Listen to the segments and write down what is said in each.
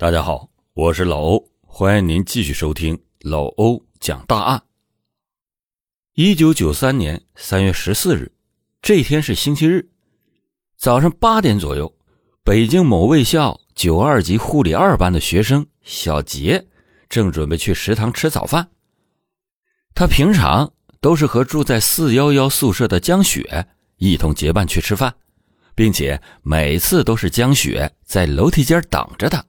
大家好，我是老欧，欢迎您继续收听老欧讲大案。一九九三年三月十四日，这天是星期日，早上八点左右，北京某卫校九二级护理二班的学生小杰正准备去食堂吃早饭。他平常都是和住在四幺幺宿舍的江雪一同结伴去吃饭，并且每次都是江雪在楼梯间等着他。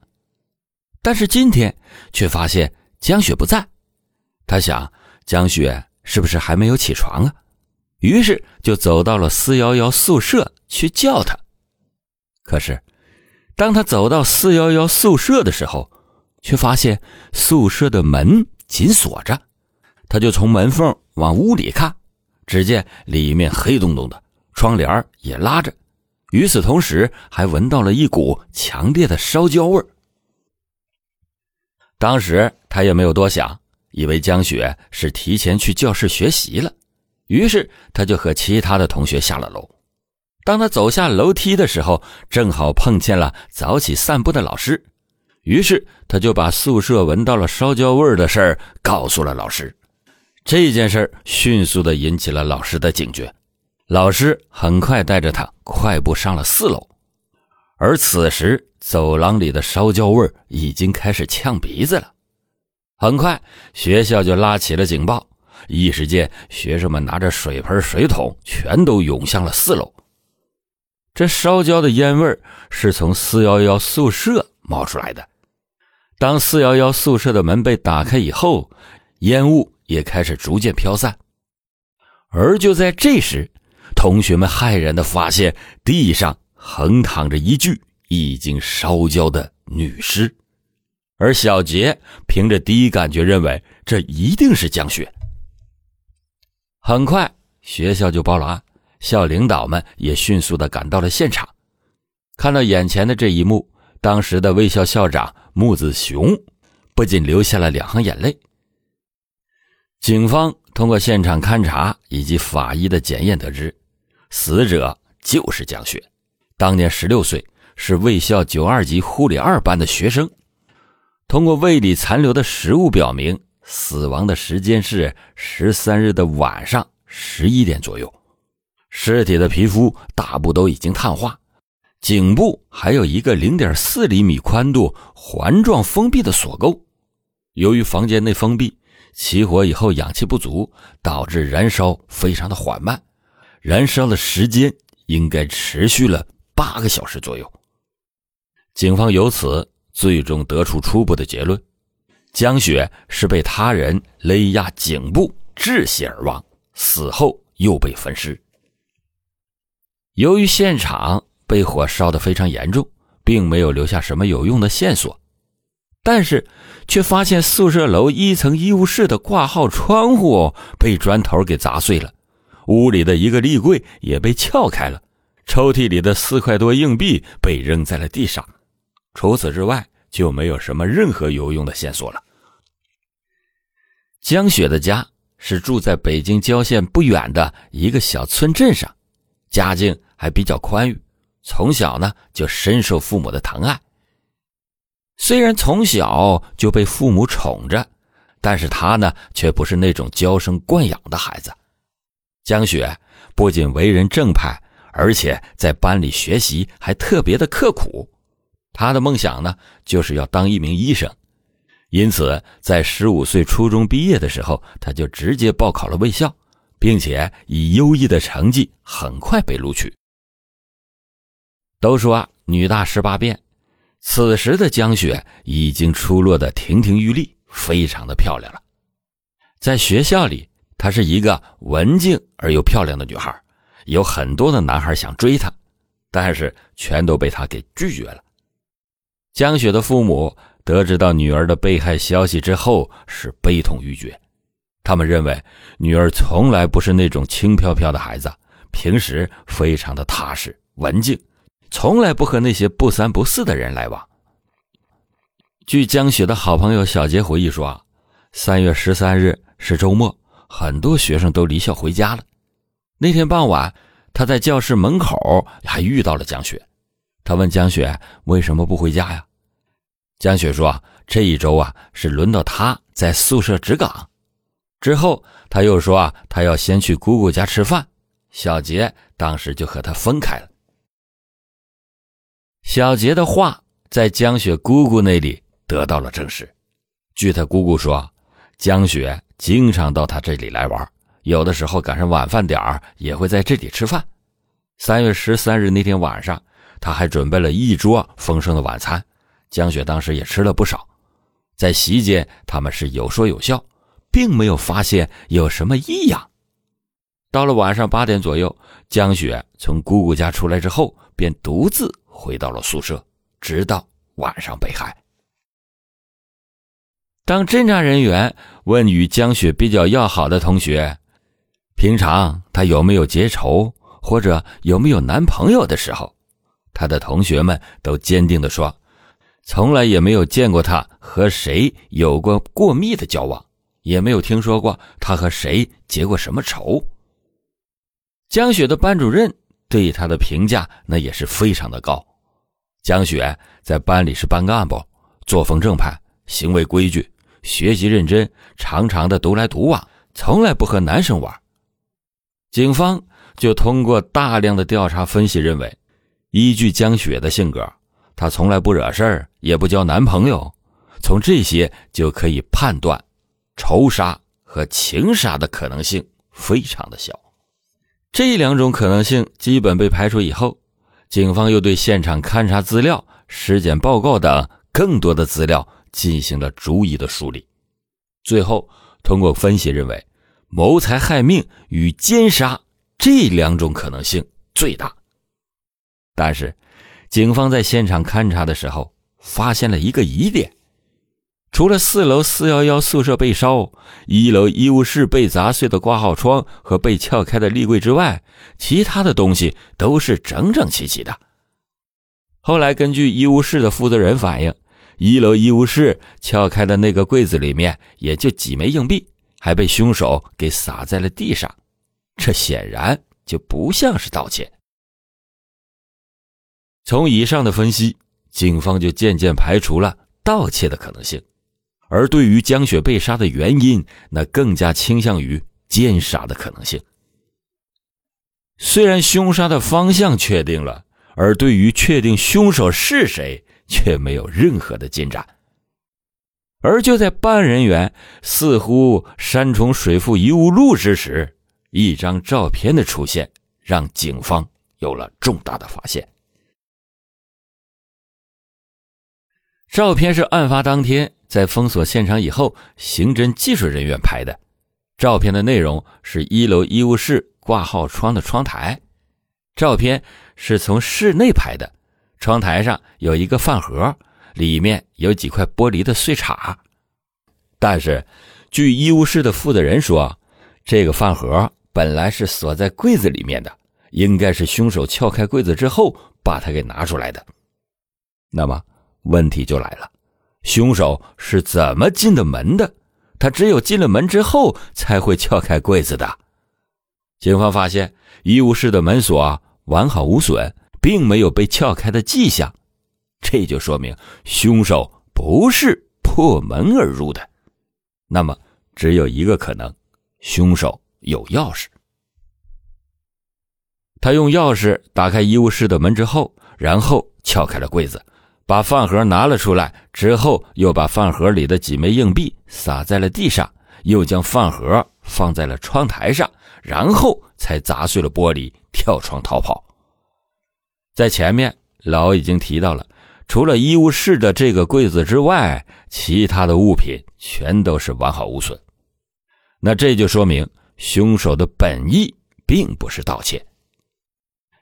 但是今天却发现江雪不在，他想江雪是不是还没有起床啊？于是就走到了四幺幺宿舍去叫她。可是，当他走到四幺幺宿舍的时候，却发现宿舍的门紧锁着。他就从门缝往屋里看，只见里面黑洞洞的，窗帘也拉着。与此同时，还闻到了一股强烈的烧焦味儿。当时他也没有多想，以为江雪是提前去教室学习了，于是他就和其他的同学下了楼。当他走下楼梯的时候，正好碰见了早起散步的老师，于是他就把宿舍闻到了烧焦味的事儿告诉了老师。这件事迅速的引起了老师的警觉，老师很快带着他快步上了四楼，而此时。走廊里的烧焦味已经开始呛鼻子了，很快学校就拉起了警报，一时间学生们拿着水盆、水桶，全都涌向了四楼。这烧焦的烟味是从四幺幺宿舍冒出来的。当四幺幺宿舍的门被打开以后，烟雾也开始逐渐飘散。而就在这时，同学们骇然的发现地上横躺着一具。已经烧焦的女尸，而小杰凭着第一感觉认为这一定是江雪。很快，学校就报了案，校领导们也迅速的赶到了现场。看到眼前的这一幕，当时的卫校校长穆子雄不仅流下了两行眼泪。警方通过现场勘查以及法医的检验得知，死者就是江雪，当年十六岁。是卫校九二级护理二班的学生，通过胃里残留的食物表明，死亡的时间是十三日的晚上十一点左右。尸体的皮肤大部都已经碳化，颈部还有一个零点四厘米宽度环状封闭的锁沟。由于房间内封闭，起火以后氧气不足，导致燃烧非常的缓慢，燃烧的时间应该持续了八个小时左右。警方由此最终得出初步的结论：江雪是被他人勒压颈部窒息而亡，死后又被焚尸。由于现场被火烧得非常严重，并没有留下什么有用的线索，但是却发现宿舍楼一层医务室的挂号窗户被砖头给砸碎了，屋里的一个立柜也被撬开了，抽屉里的四块多硬币被扔在了地上。除此之外，就没有什么任何有用的线索了。江雪的家是住在北京郊县不远的一个小村镇上，家境还比较宽裕，从小呢就深受父母的疼爱。虽然从小就被父母宠着，但是他呢却不是那种娇生惯养的孩子。江雪不仅为人正派，而且在班里学习还特别的刻苦。他的梦想呢，就是要当一名医生，因此在十五岁初中毕业的时候，他就直接报考了卫校，并且以优异的成绩很快被录取。都说女大十八变，此时的江雪已经出落的亭亭玉立，非常的漂亮了。在学校里，她是一个文静而又漂亮的女孩，有很多的男孩想追她，但是全都被她给拒绝了。江雪的父母得知到女儿的被害消息之后，是悲痛欲绝。他们认为女儿从来不是那种轻飘飘的孩子，平时非常的踏实文静，从来不和那些不三不四的人来往。据江雪的好朋友小杰回忆说啊，三月十三日是周末，很多学生都离校回家了。那天傍晚，他在教室门口还遇到了江雪。他问江雪为什么不回家呀？江雪说：“这一周啊，是轮到他在宿舍值岗。”之后他又说：“啊，他要先去姑姑家吃饭。”小杰当时就和他分开了。小杰的话在江雪姑姑那里得到了证实。据他姑姑说，江雪经常到他这里来玩，有的时候赶上晚饭点儿也会在这里吃饭。三月十三日那天晚上，他还准备了一桌丰盛的晚餐。江雪当时也吃了不少，在席间他们是有说有笑，并没有发现有什么异样。到了晚上八点左右，江雪从姑姑家出来之后，便独自回到了宿舍，直到晚上被害。当侦查人员问与江雪比较要好的同学，平常她有没有结仇或者有没有男朋友的时候，她的同学们都坚定地说。从来也没有见过她和谁有过过密的交往，也没有听说过她和谁结过什么仇。江雪的班主任对她的评价那也是非常的高。江雪在班里是班干部，作风正派，行为规矩，学习认真，常常的独来独往，从来不和男生玩。警方就通过大量的调查分析认为，依据江雪的性格。她从来不惹事儿，也不交男朋友，从这些就可以判断，仇杀和情杀的可能性非常的小。这两种可能性基本被排除以后，警方又对现场勘查资料、尸检报告等更多的资料进行了逐一的梳理，最后通过分析认为，谋财害命与奸杀这两种可能性最大。但是。警方在现场勘查的时候，发现了一个疑点：除了四楼四幺幺宿舍被烧、一楼医务室被砸碎的挂号窗和被撬开的立柜之外，其他的东西都是整整齐齐的。后来，根据医务室的负责人反映，一楼医务室撬开的那个柜子里面也就几枚硬币，还被凶手给撒在了地上，这显然就不像是盗窃。从以上的分析，警方就渐渐排除了盗窃的可能性，而对于江雪被杀的原因，那更加倾向于奸杀的可能性。虽然凶杀的方向确定了，而对于确定凶手是谁，却没有任何的进展。而就在办案人员似乎山重水复疑无路之时，一张照片的出现，让警方有了重大的发现。照片是案发当天在封锁现场以后，刑侦技术人员拍的。照片的内容是一楼医务室挂号窗的窗台。照片是从室内拍的，窗台上有一个饭盒，里面有几块玻璃的碎碴。但是，据医务室的负责人说，这个饭盒本来是锁在柜子里面的，应该是凶手撬开柜子之后把它给拿出来的。那么？问题就来了，凶手是怎么进的门的？他只有进了门之后才会撬开柜子的。警方发现医务室的门锁完好无损，并没有被撬开的迹象，这就说明凶手不是破门而入的。那么只有一个可能，凶手有钥匙。他用钥匙打开医务室的门之后，然后撬开了柜子。把饭盒拿了出来之后，又把饭盒里的几枚硬币撒在了地上，又将饭盒放在了窗台上，然后才砸碎了玻璃，跳窗逃跑。在前面老已经提到了，除了医务室的这个柜子之外，其他的物品全都是完好无损。那这就说明凶手的本意并不是盗窃。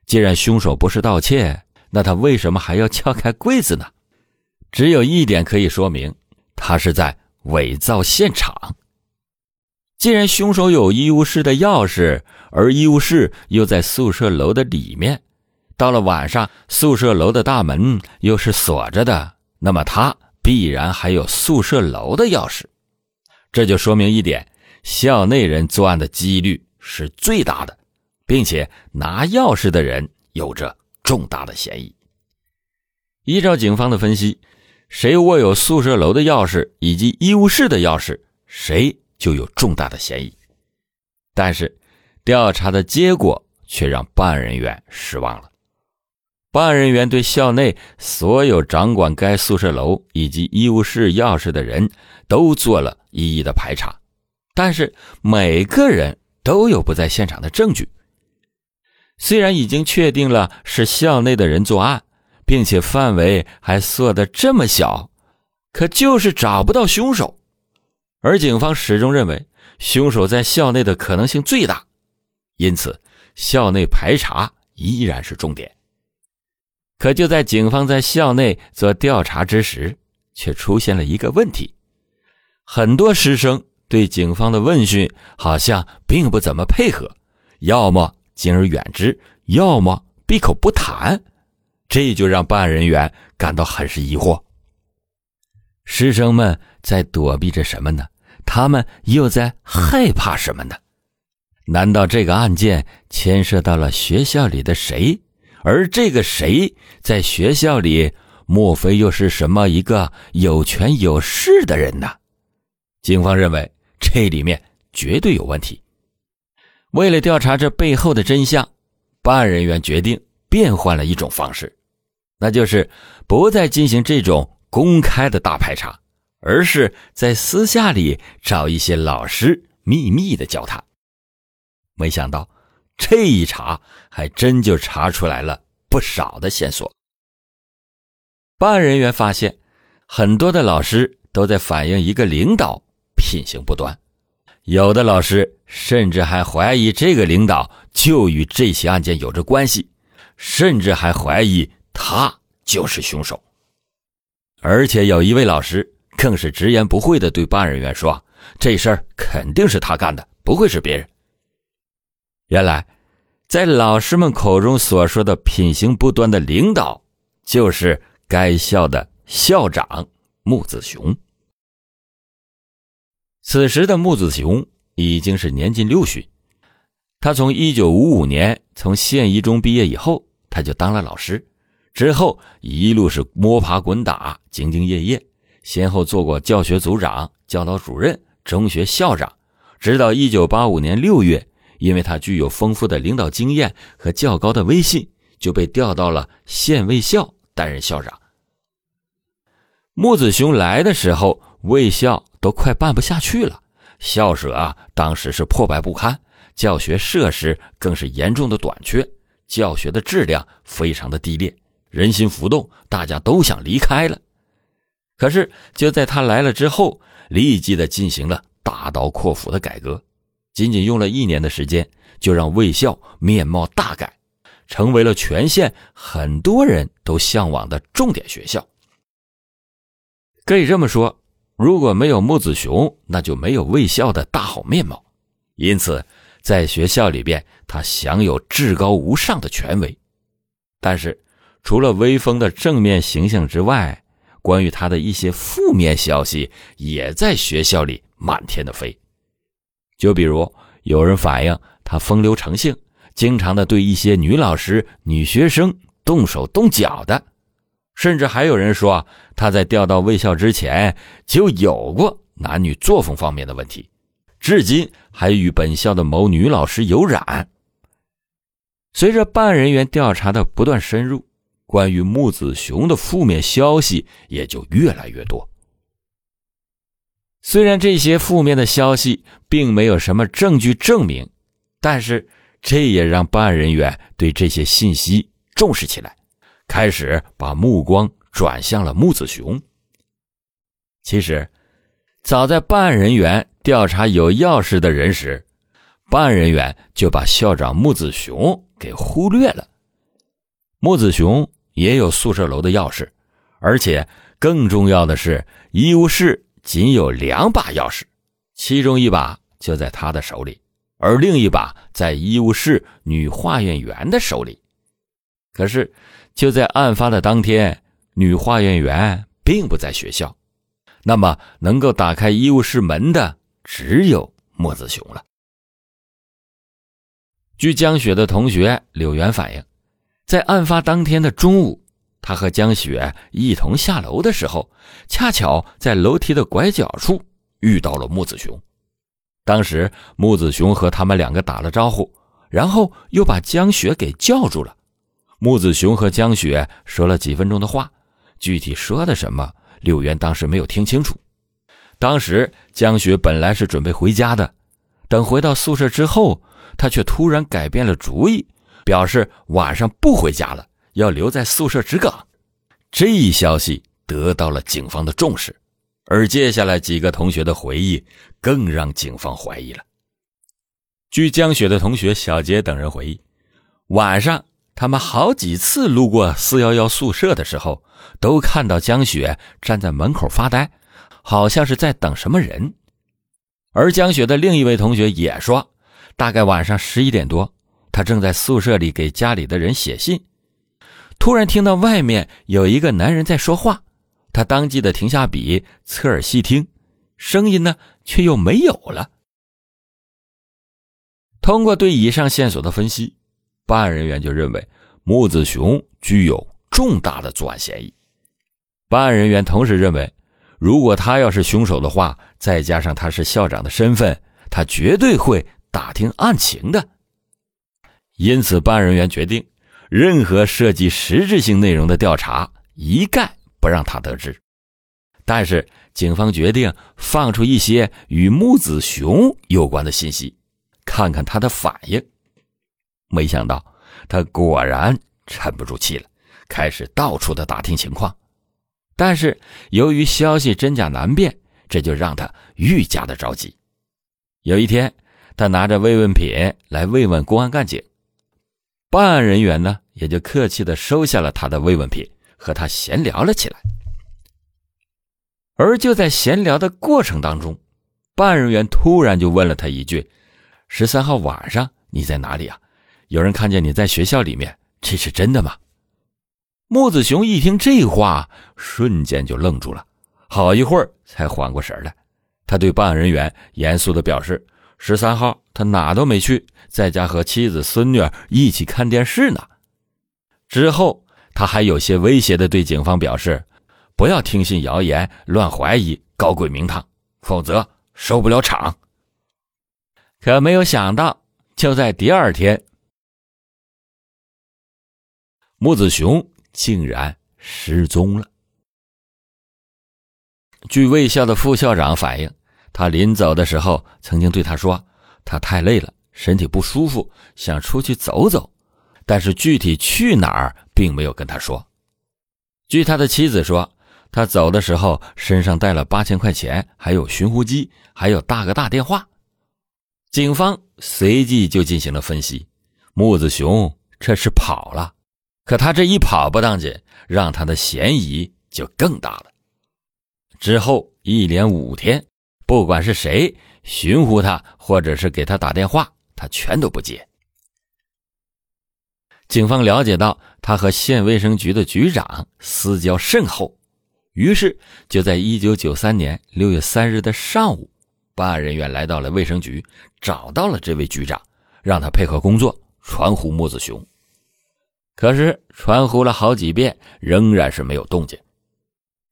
既然凶手不是盗窃，那他为什么还要撬开柜子呢？只有一点可以说明，他是在伪造现场。既然凶手有医务室的钥匙，而医务室又在宿舍楼的里面，到了晚上宿舍楼的大门又是锁着的，那么他必然还有宿舍楼的钥匙。这就说明一点：校内人作案的几率是最大的，并且拿钥匙的人有着。重大的嫌疑。依照警方的分析，谁握有宿舍楼的钥匙以及医务室的钥匙，谁就有重大的嫌疑。但是，调查的结果却让办案人员失望了。办案人员对校内所有掌管该宿舍楼以及医务室钥匙的人都做了一一的排查，但是每个人都有不在现场的证据。虽然已经确定了是校内的人作案，并且范围还缩得这么小，可就是找不到凶手。而警方始终认为凶手在校内的可能性最大，因此校内排查依然是重点。可就在警方在校内做调查之时，却出现了一个问题：很多师生对警方的问讯好像并不怎么配合，要么敬而远之，要么闭口不谈。这就让办案人员感到很是疑惑。师生们在躲避着什么呢？他们又在害怕什么呢？难道这个案件牵涉到了学校里的谁？而这个谁在学校里，莫非又是什么一个有权有势的人呢？警方认为这里面绝对有问题。为了调查这背后的真相，办案人员决定变换了一种方式，那就是不再进行这种公开的大排查，而是在私下里找一些老师秘密的教他。没想到。这一查，还真就查出来了不少的线索。办案人员发现，很多的老师都在反映一个领导品行不端，有的老师甚至还怀疑这个领导就与这起案件有着关系，甚至还怀疑他就是凶手。而且有一位老师更是直言不讳的对办案人员说：“这事儿肯定是他干的，不会是别人。”原来，在老师们口中所说的品行不端的领导，就是该校的校长穆子雄。此时的穆子雄已经是年近六旬，他从一九五五年从县一中毕业以后，他就当了老师，之后一路是摸爬滚打，兢兢业业，先后做过教学组长、教导主任、中学校长，直到一九八五年六月。因为他具有丰富的领导经验和较高的威信，就被调到了县卫校担任校长。木子雄来的时候，卫校都快办不下去了，校舍啊，当时是破败不堪，教学设施更是严重的短缺，教学的质量非常的低劣，人心浮动，大家都想离开了。可是就在他来了之后，立即的进行了大刀阔斧的改革。仅仅用了一年的时间，就让卫校面貌大改，成为了全县很多人都向往的重点学校。可以这么说，如果没有木子雄，那就没有卫校的大好面貌。因此，在学校里边，他享有至高无上的权威。但是，除了威风的正面形象之外，关于他的一些负面消息也在学校里满天的飞。就比如有人反映他风流成性，经常的对一些女老师、女学生动手动脚的，甚至还有人说他在调到卫校之前就有过男女作风方面的问题，至今还与本校的某女老师有染。随着办案人员调查的不断深入，关于木子雄的负面消息也就越来越多。虽然这些负面的消息并没有什么证据证明，但是这也让办案人员对这些信息重视起来，开始把目光转向了穆子雄。其实，早在办案人员调查有钥匙的人时，办案人员就把校长穆子雄给忽略了。穆子雄也有宿舍楼的钥匙，而且更重要的是医务室。仅有两把钥匙，其中一把就在他的手里，而另一把在医务室女化验员的手里。可是，就在案发的当天，女化验员并不在学校，那么能够打开医务室门的只有莫子雄了。据江雪的同学柳元反映，在案发当天的中午，他和江雪一同下楼的时候，恰巧在楼梯的拐角处遇到了木子雄。当时木子雄和他们两个打了招呼，然后又把江雪给叫住了。木子雄和江雪说了几分钟的话，具体说的什么，柳元当时没有听清楚。当时江雪本来是准备回家的，等回到宿舍之后，他却突然改变了主意，表示晚上不回家了。要留在宿舍值岗，这一消息得到了警方的重视，而接下来几个同学的回忆更让警方怀疑了。据江雪的同学小杰等人回忆，晚上他们好几次路过四幺幺宿舍的时候，都看到江雪站在门口发呆，好像是在等什么人。而江雪的另一位同学也说，大概晚上十一点多，他正在宿舍里给家里的人写信。突然听到外面有一个男人在说话，他当即的停下笔，侧耳细听，声音呢却又没有了。通过对以上线索的分析，办案人员就认为木子雄具有重大的作案嫌疑。办案人员同时认为，如果他要是凶手的话，再加上他是校长的身份，他绝对会打听案情的。因此，办案人员决定。任何涉及实质性内容的调查，一概不让他得知。但是，警方决定放出一些与木子雄有关的信息，看看他的反应。没想到，他果然沉不住气了，开始到处的打听情况。但是，由于消息真假难辨，这就让他愈加的着急。有一天，他拿着慰问品来慰问公安干警。办案人员呢，也就客气的收下了他的慰问品，和他闲聊了起来。而就在闲聊的过程当中，办案人员突然就问了他一句：“十三号晚上你在哪里啊？有人看见你在学校里面，这是真的吗？”木子雄一听这话，瞬间就愣住了，好一会儿才缓过神来。他对办案人员严肃的表示。十三号，他哪都没去，在家和妻子、孙女一起看电视呢。之后，他还有些威胁的对警方表示：“不要听信谣言，乱怀疑，搞鬼名堂，否则收不了场。”可没有想到，就在第二天，木子雄竟然失踪了。据卫校的副校长反映。他临走的时候，曾经对他说：“他太累了，身体不舒服，想出去走走。”但是具体去哪儿，并没有跟他说。据他的妻子说，他走的时候身上带了八千块钱，还有寻呼机，还有大哥大电话。警方随即就进行了分析，木子雄这是跑了。可他这一跑不当紧，让他的嫌疑就更大了。之后一连五天。不管是谁寻呼他，或者是给他打电话，他全都不接。警方了解到他和县卫生局的局长私交甚厚，于是就在一九九三年六月三日的上午，办案人员来到了卫生局，找到了这位局长，让他配合工作，传呼木子雄。可是传呼了好几遍，仍然是没有动静。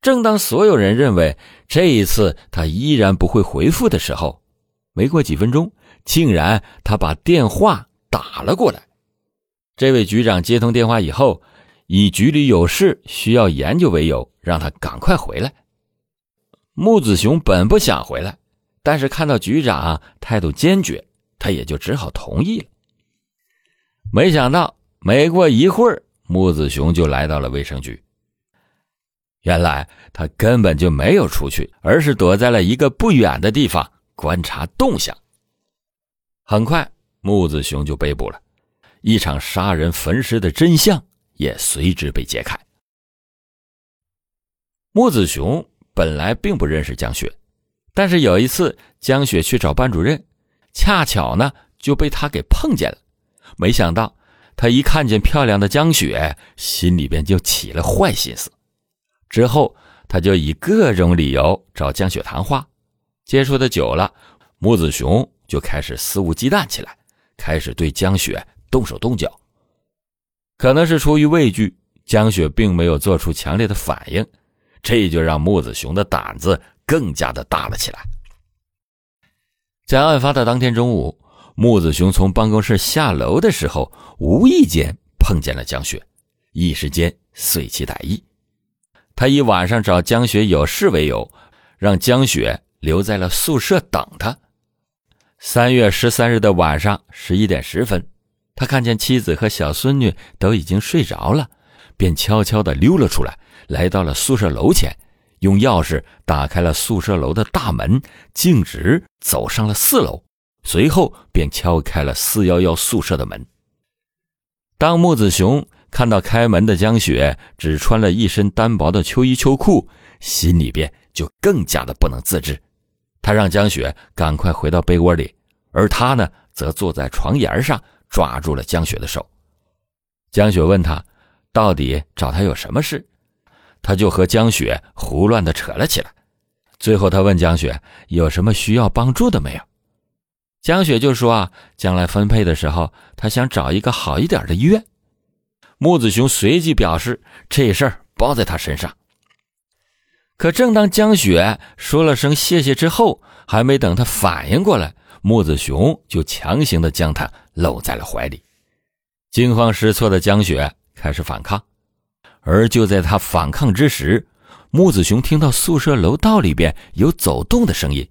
正当所有人认为这一次他依然不会回复的时候，没过几分钟，竟然他把电话打了过来。这位局长接通电话以后，以局里有事需要研究为由，让他赶快回来。木子雄本不想回来，但是看到局长态度坚决，他也就只好同意了。没想到，没过一会儿，木子雄就来到了卫生局。原来他根本就没有出去，而是躲在了一个不远的地方观察动向。很快，木子雄就被捕了，一场杀人焚尸的真相也随之被揭开。木子雄本来并不认识江雪，但是有一次江雪去找班主任，恰巧呢就被他给碰见了。没想到他一看见漂亮的江雪，心里边就起了坏心思。之后，他就以各种理由找江雪谈话。接触的久了，木子雄就开始肆无忌惮起来，开始对江雪动手动脚。可能是出于畏惧，江雪并没有做出强烈的反应，这就让木子雄的胆子更加的大了起来。在案发的当天中午，木子雄从办公室下楼的时候，无意间碰见了江雪，一时间遂起歹意。他以晚上找江雪有事为由，让江雪留在了宿舍等他。三月十三日的晚上十一点十分，他看见妻子和小孙女都已经睡着了，便悄悄地溜了出来，来到了宿舍楼前，用钥匙打开了宿舍楼的大门，径直走上了四楼，随后便敲开了四幺幺宿舍的门。当木子雄看到开门的江雪只穿了一身单薄的秋衣秋裤，心里边就更加的不能自制。他让江雪赶快回到被窝里，而他呢，则坐在床沿上抓住了江雪的手。江雪问他，到底找他有什么事？他就和江雪胡乱的扯了起来。最后，他问江雪有什么需要帮助的没有？江雪就说啊，将来分配的时候，他想找一个好一点的医院。木子雄随即表示，这事儿包在他身上。可正当江雪说了声谢谢之后，还没等他反应过来，木子雄就强行的将他搂在了怀里。惊慌失措的江雪开始反抗，而就在他反抗之时，木子雄听到宿舍楼道里边有走动的声音，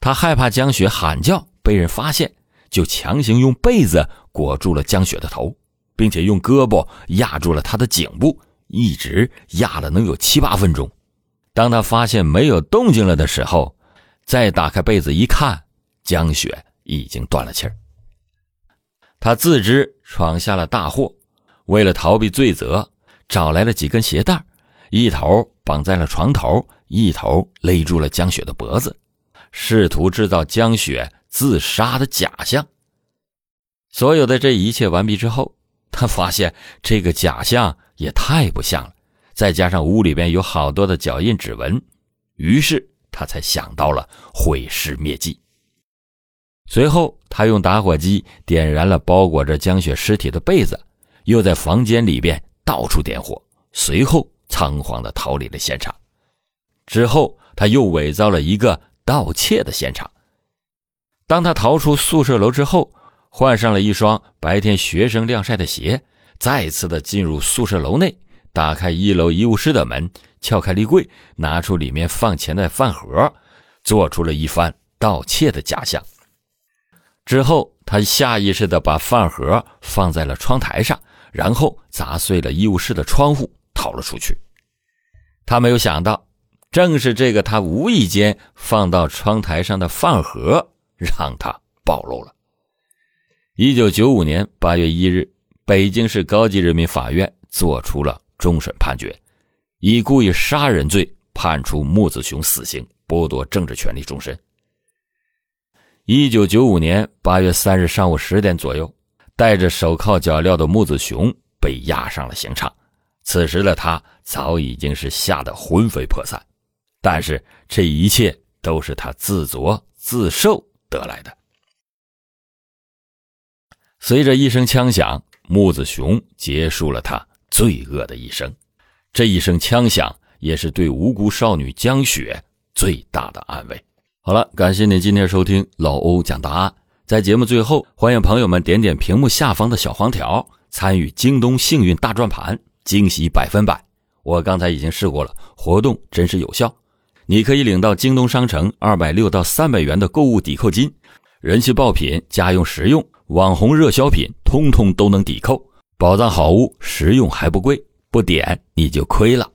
他害怕江雪喊叫被人发现，就强行用被子裹住了江雪的头，并且用胳膊压住了她的颈部，一直压了能有七八分钟。当他发现没有动静了的时候，再打开被子一看，江雪已经断了气儿。他自知闯下了大祸，为了逃避罪责，找来了几根鞋带，一头绑在了床头，一头勒住了江雪的脖子，试图制造江雪自杀的假象。所有的这一切完毕之后，他发现这个假象也太不像了。再加上屋里边有好多的脚印、指纹，于是他才想到了毁尸灭迹。随后，他用打火机点燃了包裹着江雪尸体的被子，又在房间里边到处点火，随后仓皇的逃离了现场。之后，他又伪造了一个盗窃的现场。当他逃出宿舍楼之后，换上了一双白天学生晾晒的鞋，再次的进入宿舍楼内。打开一楼医务室的门，撬开立柜，拿出里面放钱的饭盒，做出了一番盗窃的假象。之后，他下意识地把饭盒放在了窗台上，然后砸碎了医务室的窗户，逃了出去。他没有想到，正是这个他无意间放到窗台上的饭盒，让他暴露了。一九九五年八月一日，北京市高级人民法院作出了。终审判决，以故意杀人罪判处木子雄死刑，剥夺政治权利终身。一九九五年八月三日上午十点左右，戴着手铐脚镣的木子雄被押上了刑场。此时的他早已经是吓得魂飞魄散，但是这一切都是他自作自受得来的。随着一声枪响，木子雄结束了他。罪恶的一生，这一声枪响也是对无辜少女江雪最大的安慰。好了，感谢您今天收听老欧讲答案。在节目最后，欢迎朋友们点点屏幕下方的小黄条，参与京东幸运大转盘，惊喜百分百。我刚才已经试过了，活动真实有效。你可以领到京东商城二百六到三百元的购物抵扣金，人气爆品、家用实用、网红热销品，通通都能抵扣。宝藏好物，实用还不贵，不点你就亏了。